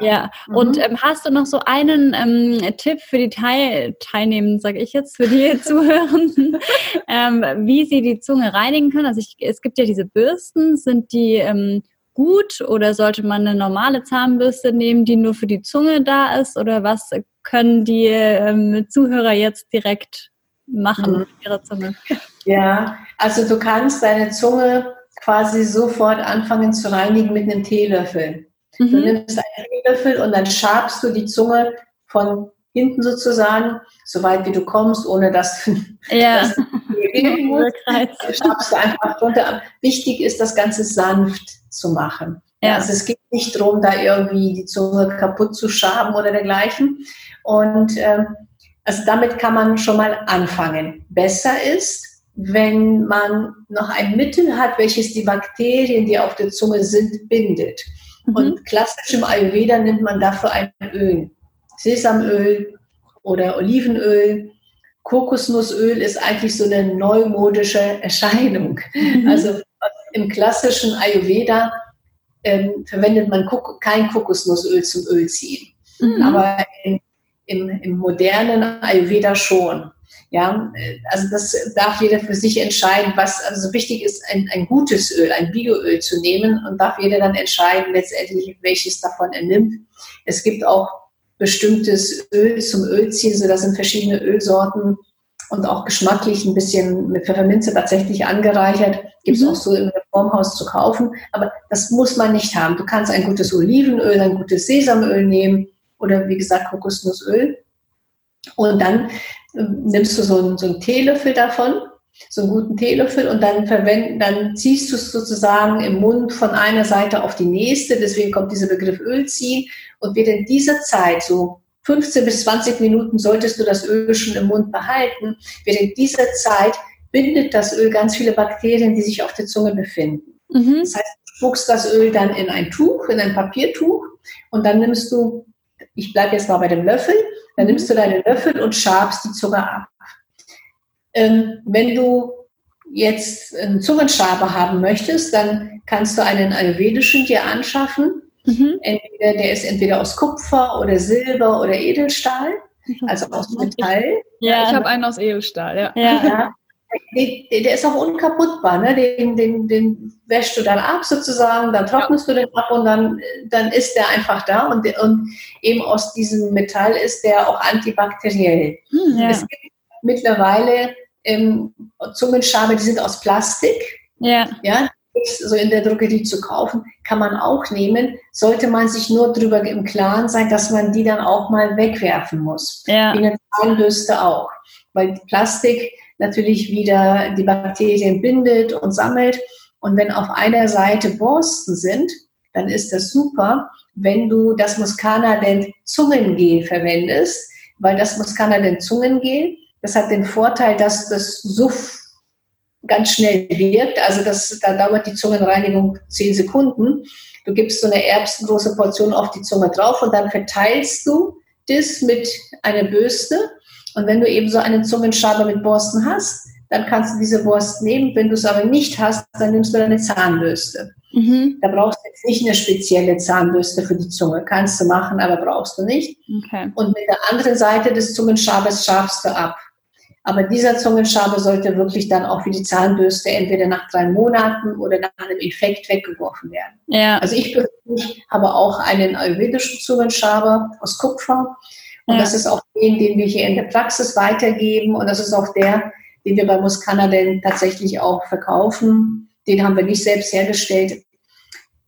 Ja, mhm. und ähm, hast du noch so einen ähm, Tipp für die Teil Teilnehmenden, sage ich jetzt, für die Zuhörenden, ähm, wie sie die Zunge reinigen können? Also ich, es gibt ja diese Bürsten, sind die ähm, gut oder sollte man eine normale Zahnbürste nehmen, die nur für die Zunge da ist? Oder was können die ähm, Zuhörer jetzt direkt machen mhm. mit ihrer Zunge? Ja, also du kannst deine Zunge quasi sofort anfangen zu reinigen mit einem Teelöffel. Mhm. Du nimmst einen Teelöffel und dann schabst du die Zunge von hinten sozusagen, so weit wie du kommst, ohne dass du ja. dass du schabst du einfach runter. Wichtig ist, das Ganze sanft zu machen. Ja. Also es geht nicht darum, da irgendwie die Zunge kaputt zu schaben oder dergleichen. Und ähm, also damit kann man schon mal anfangen. Besser ist, wenn man noch ein Mittel hat, welches die Bakterien, die auf der Zunge sind, bindet. Mhm. Und klassisch im Ayurveda nimmt man dafür ein Öl. Sesamöl oder Olivenöl. Kokosnussöl ist eigentlich so eine neumodische Erscheinung. Mhm. Also im klassischen Ayurveda ähm, verwendet man Kok kein Kokosnussöl zum Ölziehen. Mhm. Aber in, im, im modernen Ayurveda schon. Ja, also das darf jeder für sich entscheiden, was also wichtig ist, ein, ein gutes Öl, ein Bioöl zu nehmen und darf jeder dann entscheiden, letztendlich welches davon er nimmt. Es gibt auch bestimmtes Öl zum Ölziehen, so das sind verschiedene Ölsorten und auch geschmacklich ein bisschen mit Pfefferminze tatsächlich angereichert. Gibt es mhm. auch so im Reformhaus zu kaufen, aber das muss man nicht haben. Du kannst ein gutes Olivenöl, ein gutes Sesamöl nehmen oder wie gesagt Kokosnussöl. Und dann nimmst du so einen, so einen Teelöffel davon, so einen guten Teelöffel und dann verwenden, dann ziehst du es sozusagen im Mund von einer Seite auf die nächste, deswegen kommt dieser Begriff Öl ziehen und wird in dieser Zeit so 15 bis 20 Minuten solltest du das Öl schon im Mund behalten. Während dieser Zeit bindet das Öl ganz viele Bakterien, die sich auf der Zunge befinden. Mhm. Das heißt, du spuckst das Öl dann in ein Tuch, in ein Papiertuch und dann nimmst du, ich bleibe jetzt mal bei dem Löffel, dann nimmst du deinen Löffel und schabst die Zunge ab. Ähm, wenn du jetzt einen Zungenschaber haben möchtest, dann kannst du einen ayurvedischen dir anschaffen. Mhm. Entweder, der ist entweder aus Kupfer oder Silber oder Edelstahl, also aus Metall. Ja, ich habe einen aus Edelstahl, ja. ja. Der, der, ist auch unkaputtbar, ne? den, den, den wäschst du dann ab sozusagen, dann trocknest ja. du den ab und dann, dann ist der einfach da und, und eben aus diesem Metall ist der auch antibakteriell. Hm, ja. Es gibt mittlerweile ähm, Zungenschabe, die sind aus Plastik. Ja. ja so in der Drogerie zu kaufen, kann man auch nehmen, sollte man sich nur darüber im Klaren sein, dass man die dann auch mal wegwerfen muss. Ja. Wie eine Zahnbürste auch. Weil Plastik natürlich wieder die Bakterien bindet und sammelt. Und wenn auf einer Seite Borsten sind, dann ist das super, wenn du das Muscana-Dent Zungengel verwendest, weil das Muscana-Dent Zungengel, das hat den Vorteil, dass das Suff ganz schnell wirkt. Also das, da dauert die Zungenreinigung zehn Sekunden. Du gibst so eine erbsengroße Portion auf die Zunge drauf und dann verteilst du das mit einer Bürste und wenn du eben so einen Zungenschaber mit Borsten hast, dann kannst du diese Borsten nehmen. Wenn du es aber nicht hast, dann nimmst du eine Zahnbürste. Mhm. Da brauchst du jetzt nicht eine spezielle Zahnbürste für die Zunge. Kannst du machen, aber brauchst du nicht. Okay. Und mit der anderen Seite des Zungenschabers schabst du ab. Aber dieser Zungenschaber sollte wirklich dann auch wie die Zahnbürste entweder nach drei Monaten oder nach einem Infekt weggeworfen werden. Ja. Also ich persönlich habe auch einen ayurvedischen Zungenschaber aus Kupfer und ja. das ist auch den, den wir hier in der Praxis weitergeben. Und das ist auch der, den wir bei Muscana denn tatsächlich auch verkaufen. Den haben wir nicht selbst hergestellt.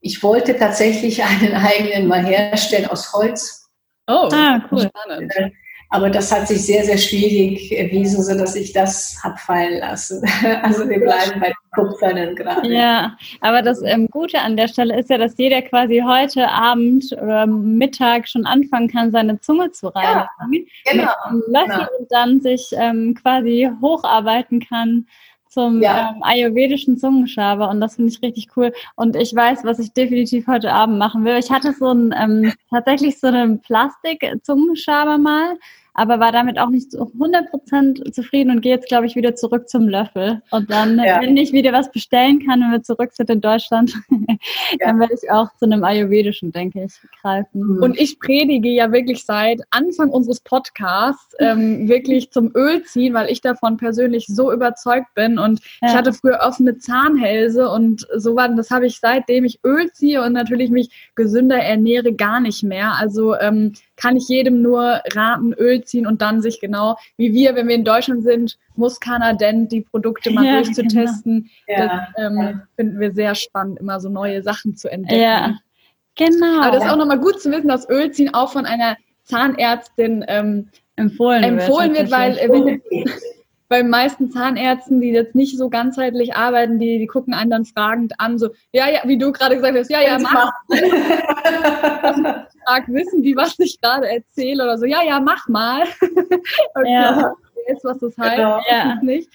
Ich wollte tatsächlich einen eigenen mal herstellen aus Holz. Oh, ah, cool. Spannend. Aber das hat sich sehr, sehr schwierig erwiesen, sodass ich das habe fallen lassen. Also wir bleiben bei Kupfernen gerade. Ja, aber das ähm, Gute an der Stelle ist ja, dass jeder quasi heute Abend oder Mittag schon anfangen kann, seine Zunge zu reinigen. Ja, genau. Löffel genau. und dann sich ähm, quasi hocharbeiten kann zum ja. ähm, ayurvedischen Zungenschaber und das finde ich richtig cool. Und ich weiß, was ich definitiv heute Abend machen will. Ich hatte so ein ähm, tatsächlich so einen Plastik-Zungenschaber mal aber war damit auch nicht zu 100% zufrieden und gehe jetzt, glaube ich, wieder zurück zum Löffel. Und dann, ja. wenn ich wieder was bestellen kann, wenn wir zurück sind in Deutschland, ja. dann werde ich auch zu einem Ayurvedischen, denke ich, greifen. Mhm. Und ich predige ja wirklich seit Anfang unseres Podcasts ähm, wirklich zum Ölziehen, weil ich davon persönlich so überzeugt bin. Und ja. ich hatte früher offene Zahnhälse und so war, das habe ich seitdem ich Öl ziehe und natürlich mich gesünder ernähre, gar nicht mehr. Also ähm, kann ich jedem nur raten, Öl ziehen und dann sich genau, wie wir, wenn wir in Deutschland sind, Muskanadent die Produkte mal ja, durchzutesten. Genau. Ja, das ähm, ja. finden wir sehr spannend, immer so neue Sachen zu entdecken. Ja, genau. Aber das ist auch nochmal gut zu wissen, dass Ölziehen auch von einer Zahnärztin ähm, empfohlen, empfohlen wird, wird weil äh, wenn, bei den meisten Zahnärzten, die jetzt nicht so ganzheitlich arbeiten, die, die gucken einen dann fragend an, so, ja, ja, wie du gerade gesagt hast, ja, ja, mach. Frag, wissen die, was ich gerade erzähle oder so, ja, ja, mach mal. okay, ja. Jetzt, was das heißt, genau. ja. nicht.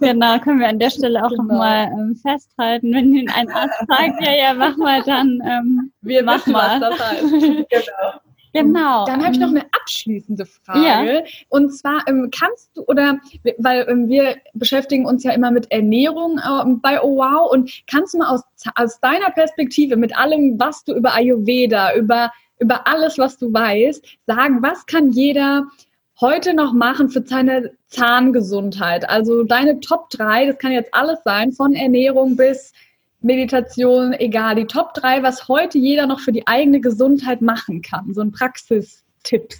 Genau, können wir an der Stelle auch genau. nochmal ähm, festhalten. Wenn Ihnen ein Arzt sagt, ja, ja, mach mal, dann ähm, wir mach wissen, mal. was das heißt. genau. Genau. Dann habe ich noch ähm, eine abschließende Frage. Ja. Und zwar ähm, kannst du oder weil ähm, wir beschäftigen uns ja immer mit Ernährung äh, bei Oh Wow und kannst du mal aus, aus deiner Perspektive mit allem, was du über Ayurveda, über über alles, was du weißt, sagen, was kann jeder heute noch machen für seine Zahngesundheit? Also deine Top 3, das kann jetzt alles sein, von Ernährung bis Meditation, egal, die Top 3, was heute jeder noch für die eigene Gesundheit machen kann. So ein Praxistipp.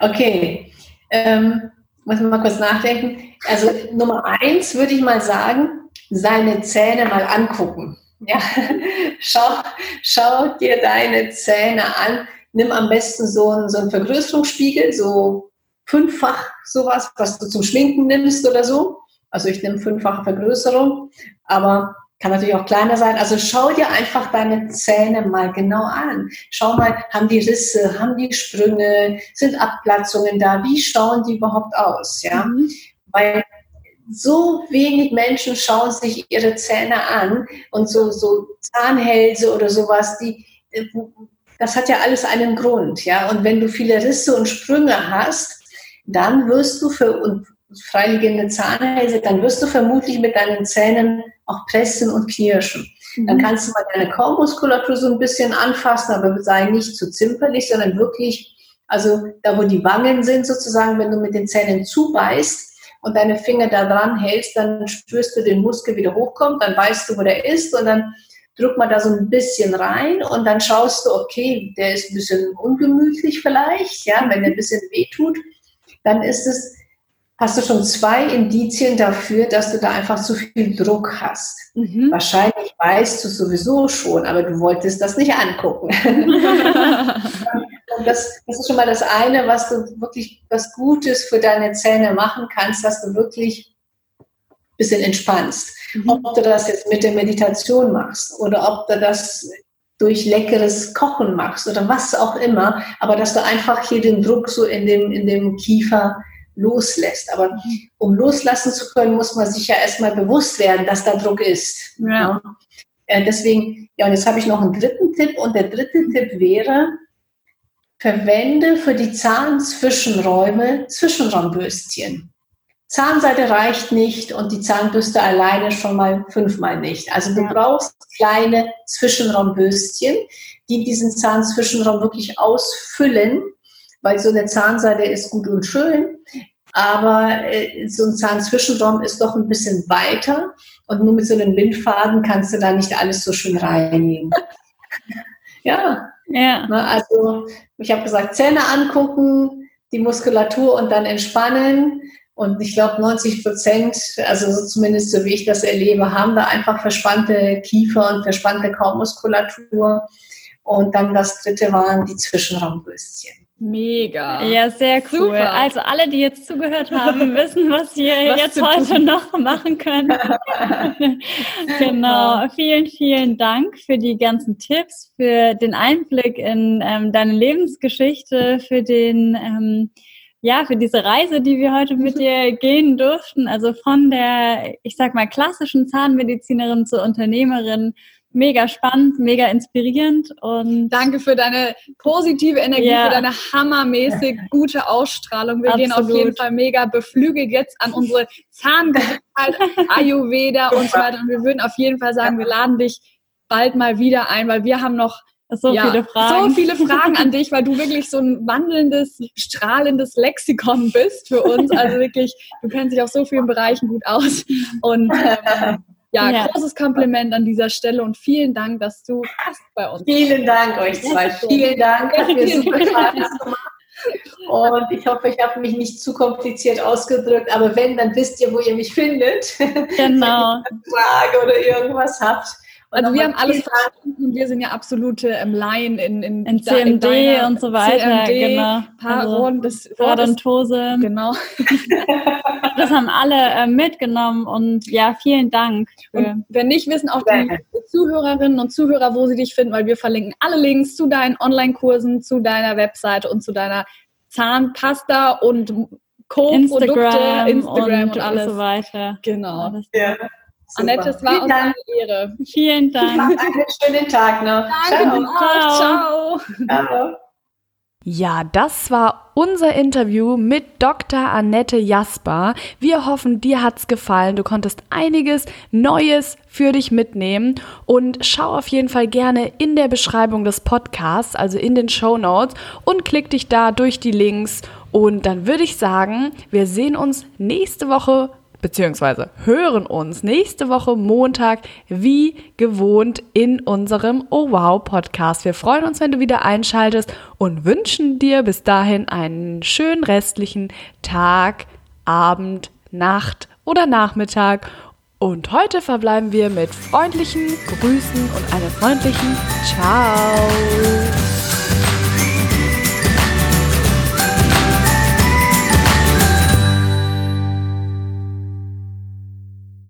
Okay, ähm, muss mal kurz nachdenken. Also Nummer eins würde ich mal sagen, seine Zähne mal angucken. Ja, schau, schau dir deine Zähne an. Nimm am besten so einen, so einen Vergrößerungsspiegel, so fünffach sowas, was du zum Schminken nimmst oder so. Also ich nehme fünffache Vergrößerung, aber kann natürlich auch kleiner sein. Also schau dir einfach deine Zähne mal genau an. Schau mal, haben die Risse, haben die Sprünge, sind Abplatzungen da? Wie schauen die überhaupt aus? Ja, mhm. weil so wenig Menschen schauen sich ihre Zähne an und so, so Zahnhälse oder sowas, die, das hat ja alles einen Grund, ja. Und wenn du viele Risse und Sprünge hast, dann wirst du für, und freiliegende Zahnhälse, dann wirst du vermutlich mit deinen Zähnen auch pressen und knirschen. Mhm. Dann kannst du mal deine Kaumuskulatur so ein bisschen anfassen, aber sei nicht zu zimperlich, sondern wirklich, also da wo die Wangen sind sozusagen, wenn du mit den Zähnen zubeißt und deine Finger da dran hältst, dann spürst du den Muskel wieder hochkommt, dann weißt du, wo der ist und dann drück mal da so ein bisschen rein und dann schaust du, okay, der ist ein bisschen ungemütlich vielleicht, ja, wenn der ein bisschen wehtut, dann ist es hast du schon zwei Indizien dafür, dass du da einfach zu viel Druck hast. Mhm. Wahrscheinlich weißt du sowieso schon, aber du wolltest das nicht angucken. das, das, ist schon mal das eine, was du wirklich was Gutes für deine Zähne machen kannst, dass du wirklich ein bisschen entspannst. Mhm. Ob du das jetzt mit der Meditation machst oder ob du das durch leckeres Kochen machst oder was auch immer, aber dass du einfach hier den Druck so in dem, in dem Kiefer loslässt. Aber um loslassen zu können, muss man sich ja erstmal bewusst werden, dass da Druck ist. Ja. ja. Deswegen, ja, und jetzt habe ich noch einen dritten Tipp und der dritte Tipp wäre, verwende für die Zahnzwischenräume Zwischenraumbürstchen. Zahnseite reicht nicht und die Zahnbürste alleine schon mal fünfmal nicht. Also du ja. brauchst kleine Zwischenraumbürstchen, die diesen Zahnzwischenraum wirklich ausfüllen weil so eine Zahnseide ist gut und schön, aber äh, so ein Zahnzwischenraum ist doch ein bisschen weiter und nur mit so einem Bindfaden kannst du da nicht alles so schön reinigen. ja. ja. Also ich habe gesagt, Zähne angucken, die Muskulatur und dann entspannen. Und ich glaube, 90 Prozent, also so zumindest so wie ich das erlebe, haben da einfach verspannte Kiefer und verspannte Kaumuskulatur. Und dann das dritte waren die Zwischenraumbürstchen. Mega. Ja, sehr cool. Super. Also alle, die jetzt zugehört haben, wissen, was wir was jetzt heute tun. noch machen können. genau. Vielen, vielen Dank für die ganzen Tipps, für den Einblick in ähm, deine Lebensgeschichte, für den ähm, ja, für diese Reise, die wir heute mit dir gehen durften. Also von der, ich sag mal, klassischen Zahnmedizinerin zur Unternehmerin. Mega spannend, mega inspirierend und danke für deine positive Energie, ja. für deine hammermäßig gute Ausstrahlung. Wir Absolut. gehen auf jeden Fall mega beflügelt jetzt an unsere Zahngesundheit, Ayurveda und so weiter. Und wir würden auf jeden Fall sagen, wir laden dich bald mal wieder ein, weil wir haben noch so ja, viele Fragen. So viele Fragen an dich, weil du wirklich so ein wandelndes, strahlendes Lexikon bist für uns. Also wirklich, du kennst dich auf so vielen Bereichen gut aus. Und ähm, ja, ja, großes Kompliment an dieser Stelle und vielen Dank, dass du bei uns. Vielen Dank euch zwei. Vielen Dank. Und ich hoffe, ich habe mich nicht zu kompliziert ausgedrückt, aber wenn, dann wisst ihr, wo ihr mich findet. Genau. wenn ihr eine Frage oder irgendwas habt. Also wir haben alles verstanden und wir sind ja absolute ähm, Laien in, in, in CMD in und so weiter. CMD, genau. Paron, also, Parodontose. Genau. das haben alle äh, mitgenommen und ja, vielen Dank. Und wenn nicht, wissen auch die Zuhörerinnen und Zuhörer, wo sie dich finden, weil wir verlinken alle Links zu deinen Online-Kursen, zu deiner Webseite und zu deiner Zahnpasta und Co-Produkte, Instagram, Instagram und, und, alles. Und so weiter. Genau. Ja. Super. Annette, es war uns eine Ehre. Vielen Dank. Einen schönen Tag noch. Danke, ciao. Ciao. Ciao. Ja, das war unser Interview mit Dr. Annette Jasper. Wir hoffen, dir hat's gefallen. Du konntest einiges Neues für dich mitnehmen und schau auf jeden Fall gerne in der Beschreibung des Podcasts, also in den Show Notes und klick dich da durch die Links und dann würde ich sagen, wir sehen uns nächste Woche beziehungsweise hören uns nächste Woche Montag wie gewohnt in unserem Oh Wow Podcast. Wir freuen uns, wenn du wieder einschaltest und wünschen dir bis dahin einen schönen restlichen Tag, Abend, Nacht oder Nachmittag. Und heute verbleiben wir mit freundlichen Grüßen und einem freundlichen Ciao.